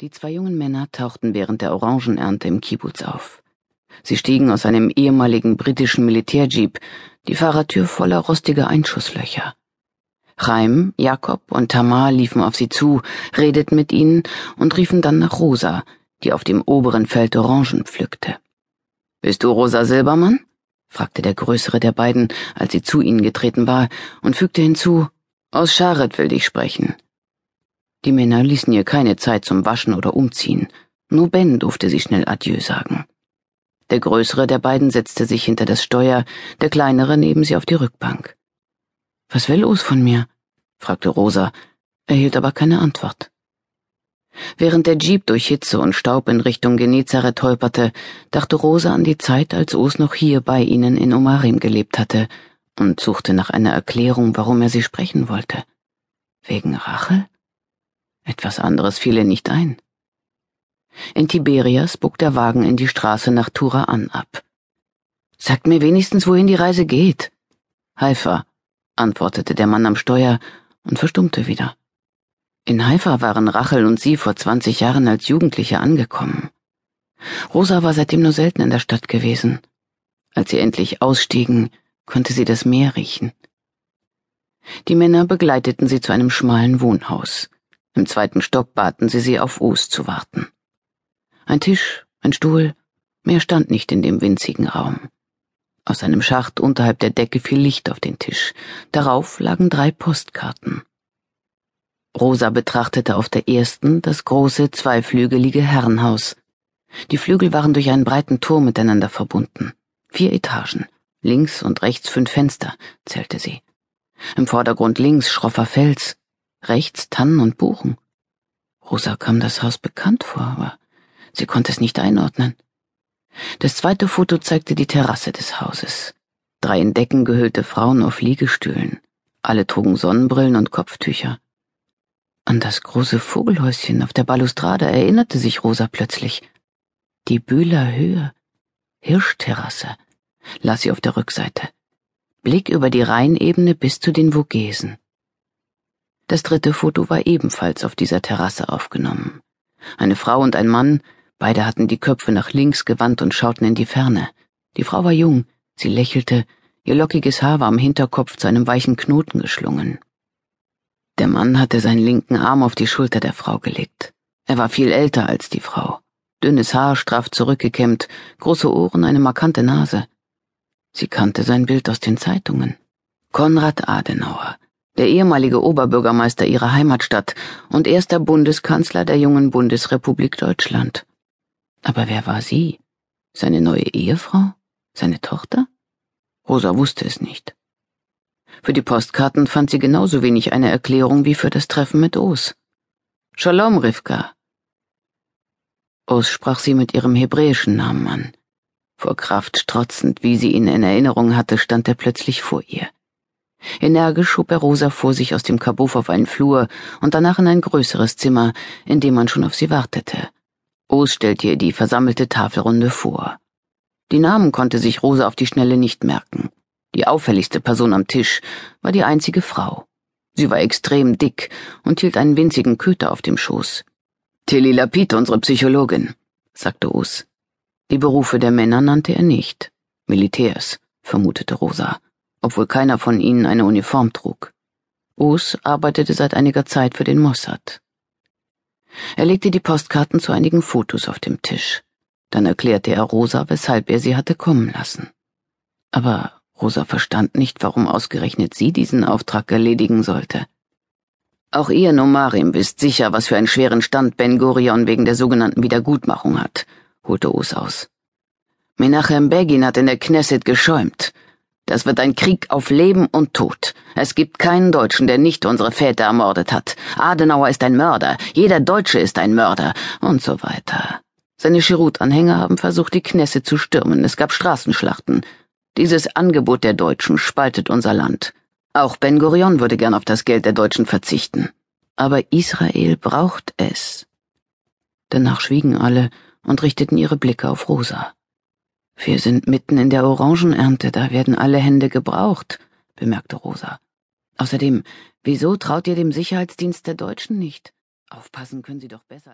Die zwei jungen Männer tauchten während der Orangenernte im Kibbutz auf. Sie stiegen aus einem ehemaligen britischen Militärjeep, die Fahrertür voller rostiger Einschusslöcher. Chaim, Jakob und Tamar liefen auf sie zu, redeten mit ihnen und riefen dann nach Rosa, die auf dem oberen Feld Orangen pflückte. Bist du Rosa Silbermann? fragte der größere der beiden, als sie zu ihnen getreten war, und fügte hinzu, aus Scharet will dich sprechen. Die Männer ließen ihr keine Zeit zum Waschen oder Umziehen. Nur Ben durfte sie schnell Adieu sagen. Der größere der beiden setzte sich hinter das Steuer, der kleinere neben sie auf die Rückbank. Was will Us von mir? fragte Rosa, erhielt aber keine Antwort. Während der Jeep durch Hitze und Staub in Richtung Genezareth holperte, dachte Rosa an die Zeit, als Us noch hier bei ihnen in Omarim gelebt hatte und suchte nach einer Erklärung, warum er sie sprechen wollte. Wegen Rache? Etwas anderes fiel ihr nicht ein. In Tiberias bog der Wagen in die Straße nach Tura an ab. Sagt mir wenigstens, wohin die Reise geht. Haifa, antwortete der Mann am Steuer und verstummte wieder. In Haifa waren Rachel und sie vor zwanzig Jahren als Jugendliche angekommen. Rosa war seitdem nur selten in der Stadt gewesen. Als sie endlich ausstiegen, konnte sie das Meer riechen. Die Männer begleiteten sie zu einem schmalen Wohnhaus. Im zweiten Stock baten sie sie, auf Us zu warten. Ein Tisch, ein Stuhl, mehr stand nicht in dem winzigen Raum. Aus einem Schacht unterhalb der Decke fiel Licht auf den Tisch. Darauf lagen drei Postkarten. Rosa betrachtete auf der ersten das große, zweiflügelige Herrenhaus. Die Flügel waren durch einen breiten Turm miteinander verbunden. Vier Etagen. Links und rechts fünf Fenster, zählte sie. Im Vordergrund links schroffer Fels, rechts Tannen und Buchen. Rosa kam das Haus bekannt vor, aber sie konnte es nicht einordnen. Das zweite Foto zeigte die Terrasse des Hauses. Drei in Decken gehüllte Frauen auf Liegestühlen. Alle trugen Sonnenbrillen und Kopftücher. An das große Vogelhäuschen auf der Balustrade erinnerte sich Rosa plötzlich. Die Bühler Höhe. Hirschterrasse, las sie auf der Rückseite. Blick über die Rheinebene bis zu den Vogesen. Das dritte Foto war ebenfalls auf dieser Terrasse aufgenommen. Eine Frau und ein Mann, beide hatten die Köpfe nach links gewandt und schauten in die Ferne. Die Frau war jung, sie lächelte, ihr lockiges Haar war am Hinterkopf zu einem weichen Knoten geschlungen. Der Mann hatte seinen linken Arm auf die Schulter der Frau gelegt. Er war viel älter als die Frau. Dünnes Haar, straff zurückgekämmt, große Ohren, eine markante Nase. Sie kannte sein Bild aus den Zeitungen. Konrad Adenauer, der ehemalige Oberbürgermeister ihrer Heimatstadt und erster Bundeskanzler der jungen Bundesrepublik Deutschland. Aber wer war sie? Seine neue Ehefrau? Seine Tochter? Rosa wusste es nicht. Für die Postkarten fand sie genauso wenig eine Erklärung wie für das Treffen mit Os. Shalom, Rivka. Os sprach sie mit ihrem hebräischen Namen an. Vor Kraft strotzend, wie sie ihn in Erinnerung hatte, stand er plötzlich vor ihr. Energisch schob er Rosa vor sich aus dem Kabuff auf einen Flur und danach in ein größeres Zimmer, in dem man schon auf sie wartete. O's stellte ihr die versammelte Tafelrunde vor. Die Namen konnte sich Rosa auf die Schnelle nicht merken. Die auffälligste Person am Tisch war die einzige Frau. Sie war extrem dick und hielt einen winzigen Köter auf dem Schoß. Tilly Lapid, unsere Psychologin, sagte Us. Die Berufe der Männer nannte er nicht. Militärs, vermutete Rosa obwohl keiner von ihnen eine Uniform trug. Us arbeitete seit einiger Zeit für den Mossad. Er legte die Postkarten zu einigen Fotos auf dem Tisch. Dann erklärte er Rosa, weshalb er sie hatte kommen lassen. Aber Rosa verstand nicht, warum ausgerechnet sie diesen Auftrag erledigen sollte. Auch ihr Nomarim wisst sicher, was für einen schweren Stand Ben Gurion wegen der sogenannten Wiedergutmachung hat, holte Us aus. Menachem Begin hat in der Knesset geschäumt. Das wird ein Krieg auf Leben und Tod. Es gibt keinen Deutschen, der nicht unsere Väter ermordet hat. Adenauer ist ein Mörder, jeder Deutsche ist ein Mörder und so weiter. Seine Chirut-Anhänger haben versucht, die Knesse zu stürmen. Es gab Straßenschlachten. Dieses Angebot der Deutschen spaltet unser Land. Auch Ben Gurion würde gern auf das Geld der Deutschen verzichten. Aber Israel braucht es. Danach schwiegen alle und richteten ihre Blicke auf Rosa. Wir sind mitten in der Orangenernte, da werden alle Hände gebraucht, bemerkte Rosa. Außerdem, wieso traut ihr dem Sicherheitsdienst der Deutschen nicht? Aufpassen können sie doch besser.